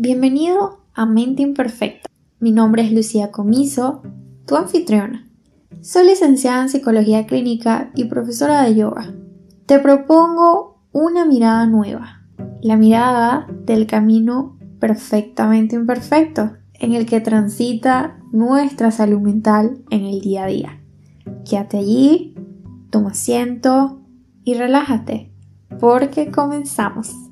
Bienvenido a Mente Imperfecta. Mi nombre es Lucía Comiso, tu anfitriona. Soy licenciada en Psicología Clínica y profesora de yoga. Te propongo una mirada nueva, la mirada del camino perfectamente imperfecto en el que transita nuestra salud mental en el día a día. Quédate allí, toma asiento y relájate, porque comenzamos.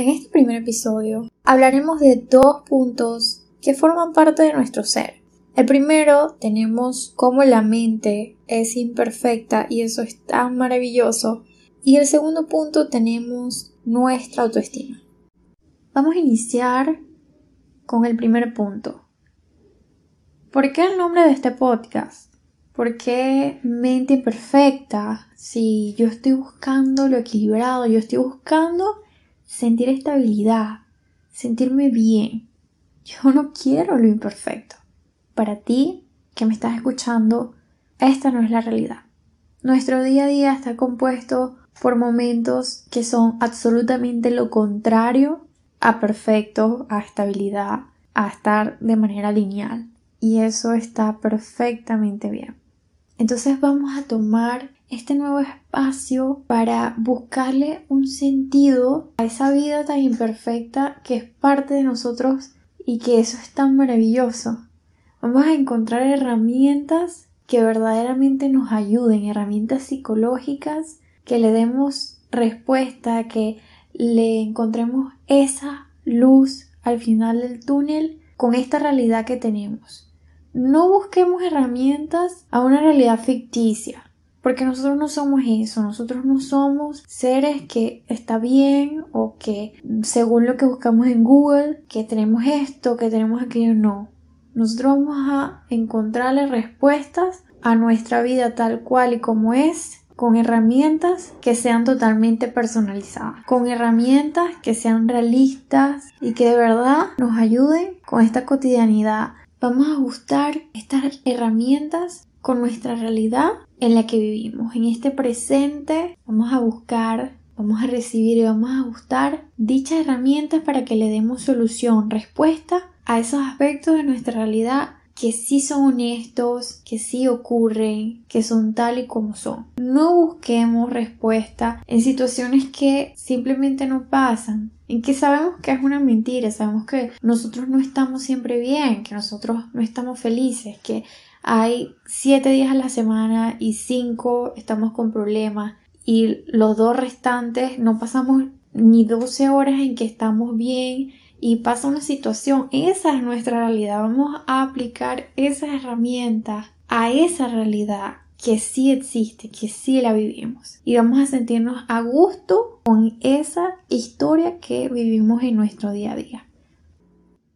En este primer episodio hablaremos de dos puntos que forman parte de nuestro ser. El primero tenemos cómo la mente es imperfecta y eso es tan maravilloso. Y el segundo punto tenemos nuestra autoestima. Vamos a iniciar con el primer punto. ¿Por qué el nombre de este podcast? ¿Por qué mente imperfecta? Si yo estoy buscando lo equilibrado, yo estoy buscando sentir estabilidad, sentirme bien. Yo no quiero lo imperfecto. Para ti, que me estás escuchando, esta no es la realidad. Nuestro día a día está compuesto por momentos que son absolutamente lo contrario a perfecto, a estabilidad, a estar de manera lineal. Y eso está perfectamente bien. Entonces vamos a tomar este nuevo espacio para buscarle un sentido a esa vida tan imperfecta que es parte de nosotros y que eso es tan maravilloso. Vamos a encontrar herramientas que verdaderamente nos ayuden, herramientas psicológicas que le demos respuesta, que le encontremos esa luz al final del túnel con esta realidad que tenemos. No busquemos herramientas a una realidad ficticia. Porque nosotros no somos eso, nosotros no somos seres que está bien o que según lo que buscamos en Google, que tenemos esto, que tenemos aquello, no. Nosotros vamos a encontrarle respuestas a nuestra vida tal cual y como es con herramientas que sean totalmente personalizadas, con herramientas que sean realistas y que de verdad nos ayuden con esta cotidianidad. Vamos a ajustar estas herramientas con nuestra realidad en la que vivimos. En este presente vamos a buscar, vamos a recibir y vamos a ajustar dichas herramientas para que le demos solución, respuesta a esos aspectos de nuestra realidad que sí son honestos, que sí ocurren, que son tal y como son. No busquemos respuesta en situaciones que simplemente no pasan, en que sabemos que es una mentira, sabemos que nosotros no estamos siempre bien, que nosotros no estamos felices, que hay siete días a la semana y cinco estamos con problemas y los dos restantes no pasamos ni 12 horas en que estamos bien y pasa una situación. Esa es nuestra realidad. Vamos a aplicar esas herramientas a esa realidad que sí existe, que sí la vivimos. Y vamos a sentirnos a gusto con esa historia que vivimos en nuestro día a día.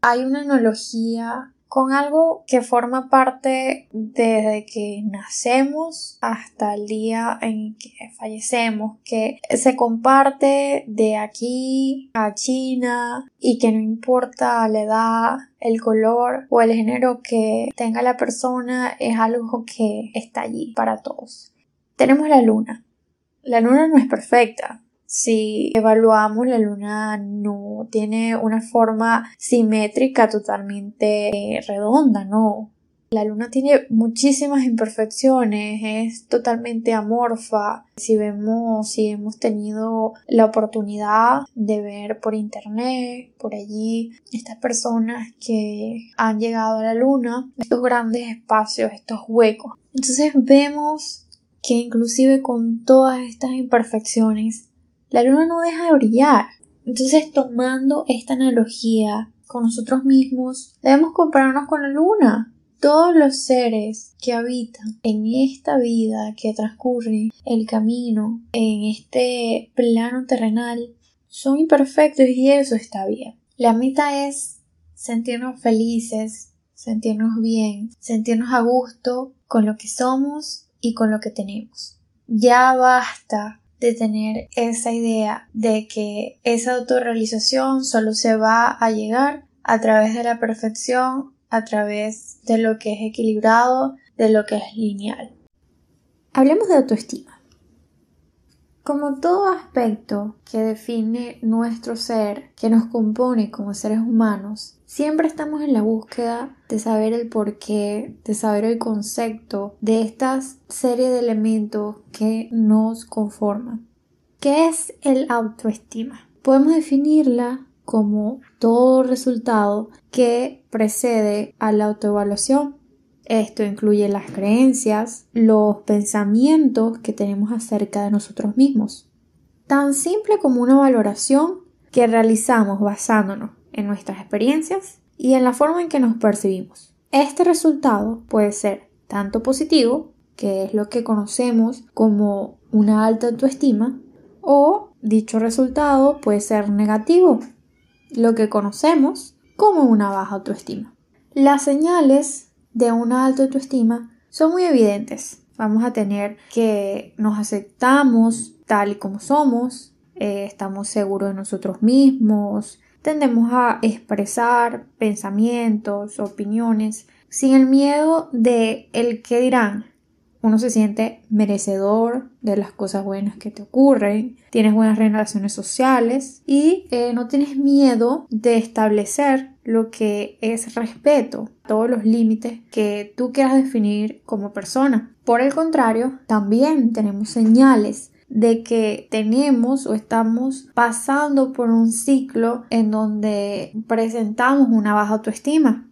Hay una analogía con algo que forma parte desde que nacemos hasta el día en que fallecemos, que se comparte de aquí a China y que no importa la edad, el color o el género que tenga la persona, es algo que está allí para todos. Tenemos la luna. La luna no es perfecta, si evaluamos, la luna no tiene una forma simétrica totalmente redonda, no. La luna tiene muchísimas imperfecciones, es totalmente amorfa. Si vemos, si hemos tenido la oportunidad de ver por internet, por allí, estas personas que han llegado a la luna, estos grandes espacios, estos huecos. Entonces vemos que inclusive con todas estas imperfecciones, la luna no deja de brillar. Entonces, tomando esta analogía con nosotros mismos, debemos compararnos con la luna. Todos los seres que habitan en esta vida que transcurre el camino en este plano terrenal son imperfectos y eso está bien. La meta es sentirnos felices, sentirnos bien, sentirnos a gusto con lo que somos y con lo que tenemos. Ya basta de tener esa idea de que esa autorrealización solo se va a llegar a través de la perfección, a través de lo que es equilibrado, de lo que es lineal. Hablemos de autoestima. Como todo aspecto que define nuestro ser, que nos compone como seres humanos, siempre estamos en la búsqueda de saber el porqué, de saber el concepto de esta serie de elementos que nos conforman. ¿Qué es el autoestima? Podemos definirla como todo resultado que precede a la autoevaluación. Esto incluye las creencias, los pensamientos que tenemos acerca de nosotros mismos. Tan simple como una valoración que realizamos basándonos en nuestras experiencias y en la forma en que nos percibimos. Este resultado puede ser tanto positivo, que es lo que conocemos como una alta autoestima, o dicho resultado puede ser negativo, lo que conocemos como una baja autoestima. Las señales de una alta autoestima son muy evidentes. Vamos a tener que nos aceptamos tal y como somos, eh, estamos seguros de nosotros mismos, tendemos a expresar pensamientos, opiniones, sin el miedo de el que dirán, uno se siente merecedor de las cosas buenas que te ocurren, tienes buenas relaciones sociales y eh, no tienes miedo de establecer lo que es respeto, todos los límites que tú quieras definir como persona. Por el contrario, también tenemos señales de que tenemos o estamos pasando por un ciclo en donde presentamos una baja autoestima.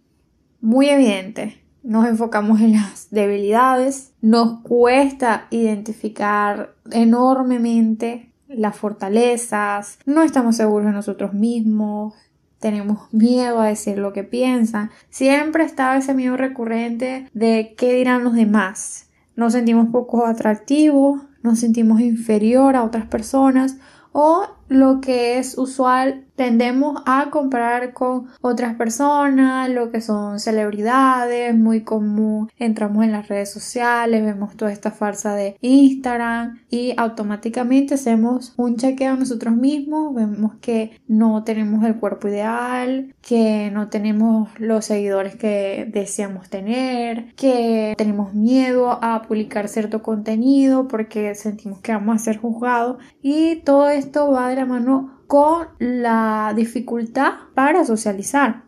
Muy evidente nos enfocamos en las debilidades, nos cuesta identificar enormemente las fortalezas, no estamos seguros de nosotros mismos, tenemos miedo a decir lo que piensan, siempre está ese miedo recurrente de qué dirán los demás, nos sentimos poco atractivos, nos sentimos inferior a otras personas o lo que es usual tendemos a comparar con otras personas, lo que son celebridades, muy común. Entramos en las redes sociales, vemos toda esta farsa de Instagram y automáticamente hacemos un chequeo a nosotros mismos, vemos que no tenemos el cuerpo ideal, que no tenemos los seguidores que deseamos tener, que tenemos miedo a publicar cierto contenido porque sentimos que vamos a ser juzgados y todo esto va la mano con la dificultad para socializar.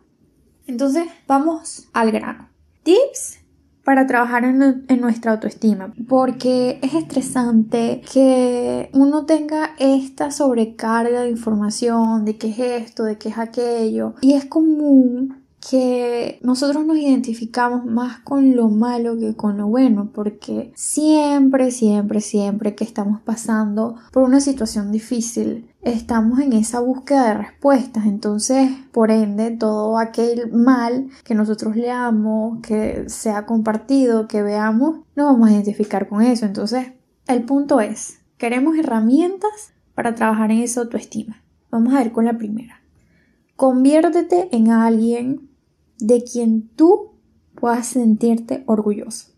Entonces, vamos al grano. Tips para trabajar en, nuestra autoestima, porque es estresante que uno tenga esta sobrecarga de información de qué es esto, de qué es aquello, y es común que nosotros nos identificamos más con lo malo que con lo bueno, porque siempre, siempre, siempre que estamos pasando por una situación difícil, estamos en esa búsqueda de respuestas. Entonces, por ende, todo aquel mal que nosotros leamos, que sea compartido, que veamos, nos vamos a identificar con eso. Entonces, el punto es, queremos herramientas para trabajar en esa autoestima. Vamos a ver con la primera. Conviértete en alguien de quien tú puedas sentirte orgulloso.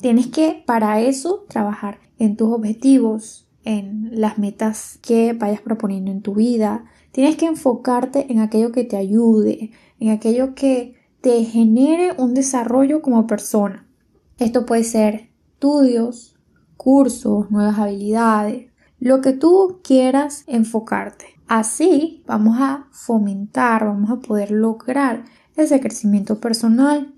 Tienes que para eso trabajar en tus objetivos, en las metas que vayas proponiendo en tu vida. Tienes que enfocarte en aquello que te ayude, en aquello que te genere un desarrollo como persona. Esto puede ser estudios, cursos, nuevas habilidades, lo que tú quieras enfocarte. Así vamos a fomentar, vamos a poder lograr ese crecimiento personal.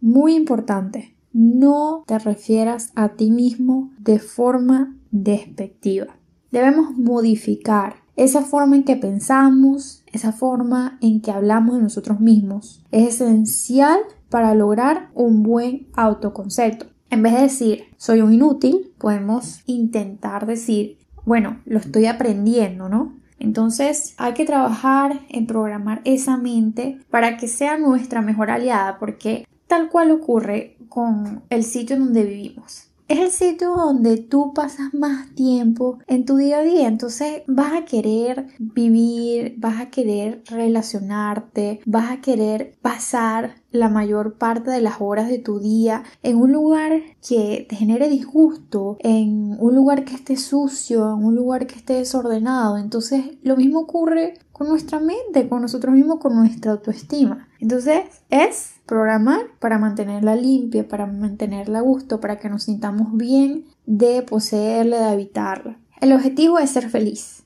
Muy importante, no te refieras a ti mismo de forma despectiva. Debemos modificar esa forma en que pensamos, esa forma en que hablamos de nosotros mismos. Es esencial para lograr un buen autoconcepto. En vez de decir soy un inútil, podemos intentar decir, bueno, lo estoy aprendiendo, ¿no? Entonces hay que trabajar en programar esa mente para que sea nuestra mejor aliada porque tal cual ocurre con el sitio en donde vivimos es el sitio donde tú pasas más tiempo en tu día a día. Entonces vas a querer vivir, vas a querer relacionarte, vas a querer pasar la mayor parte de las horas de tu día en un lugar que te genere disgusto, en un lugar que esté sucio, en un lugar que esté desordenado. Entonces lo mismo ocurre con nuestra mente, con nosotros mismos, con nuestra autoestima. Entonces es programar para mantenerla limpia, para mantenerla a gusto, para que nos sintamos bien de poseerla, de habitarla. El objetivo es ser feliz,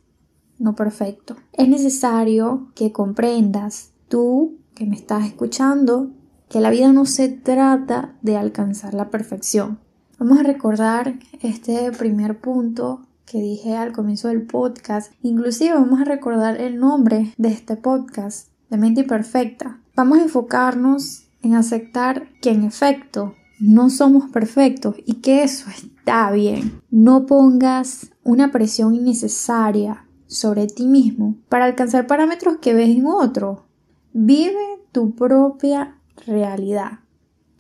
no perfecto. Es necesario que comprendas, tú que me estás escuchando, que la vida no se trata de alcanzar la perfección. Vamos a recordar este primer punto que dije al comienzo del podcast. Inclusive vamos a recordar el nombre de este podcast, de mente imperfecta. Vamos a enfocarnos en aceptar que en efecto no somos perfectos y que eso está bien. No pongas una presión innecesaria sobre ti mismo para alcanzar parámetros que ves en otro. Vive tu propia realidad.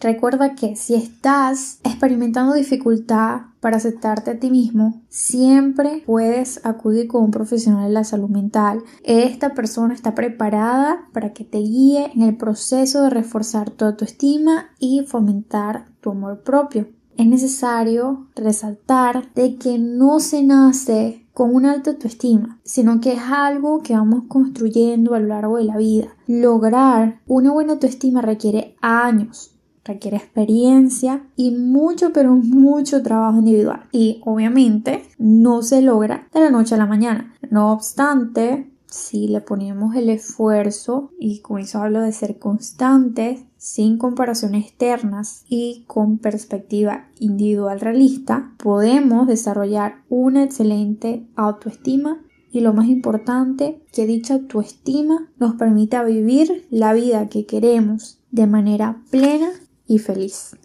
Recuerda que si estás experimentando dificultad para aceptarte a ti mismo, siempre puedes acudir con un profesional de la salud mental. Esta persona está preparada para que te guíe en el proceso de reforzar tu autoestima y fomentar tu amor propio. Es necesario resaltar de que no se nace con una alta autoestima, sino que es algo que vamos construyendo a lo largo de la vida. Lograr una buena autoestima requiere años, requiere experiencia y mucho, pero mucho trabajo individual. Y obviamente no se logra de la noche a la mañana. No obstante, si le ponemos el esfuerzo, y con eso hablo de ser constantes, sin comparaciones externas y con perspectiva individual realista, podemos desarrollar una excelente autoestima y lo más importante, que dicha autoestima nos permita vivir la vida que queremos de manera plena y feliz.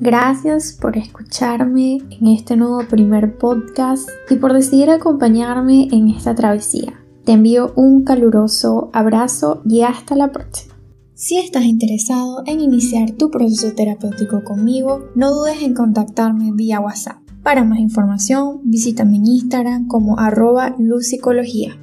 Gracias por escucharme en este nuevo primer podcast y por decidir acompañarme en esta travesía. Te envío un caluroso abrazo y hasta la próxima. Si estás interesado en iniciar tu proceso terapéutico conmigo, no dudes en contactarme vía WhatsApp. Para más información, visítame en Instagram como arroba lucicología.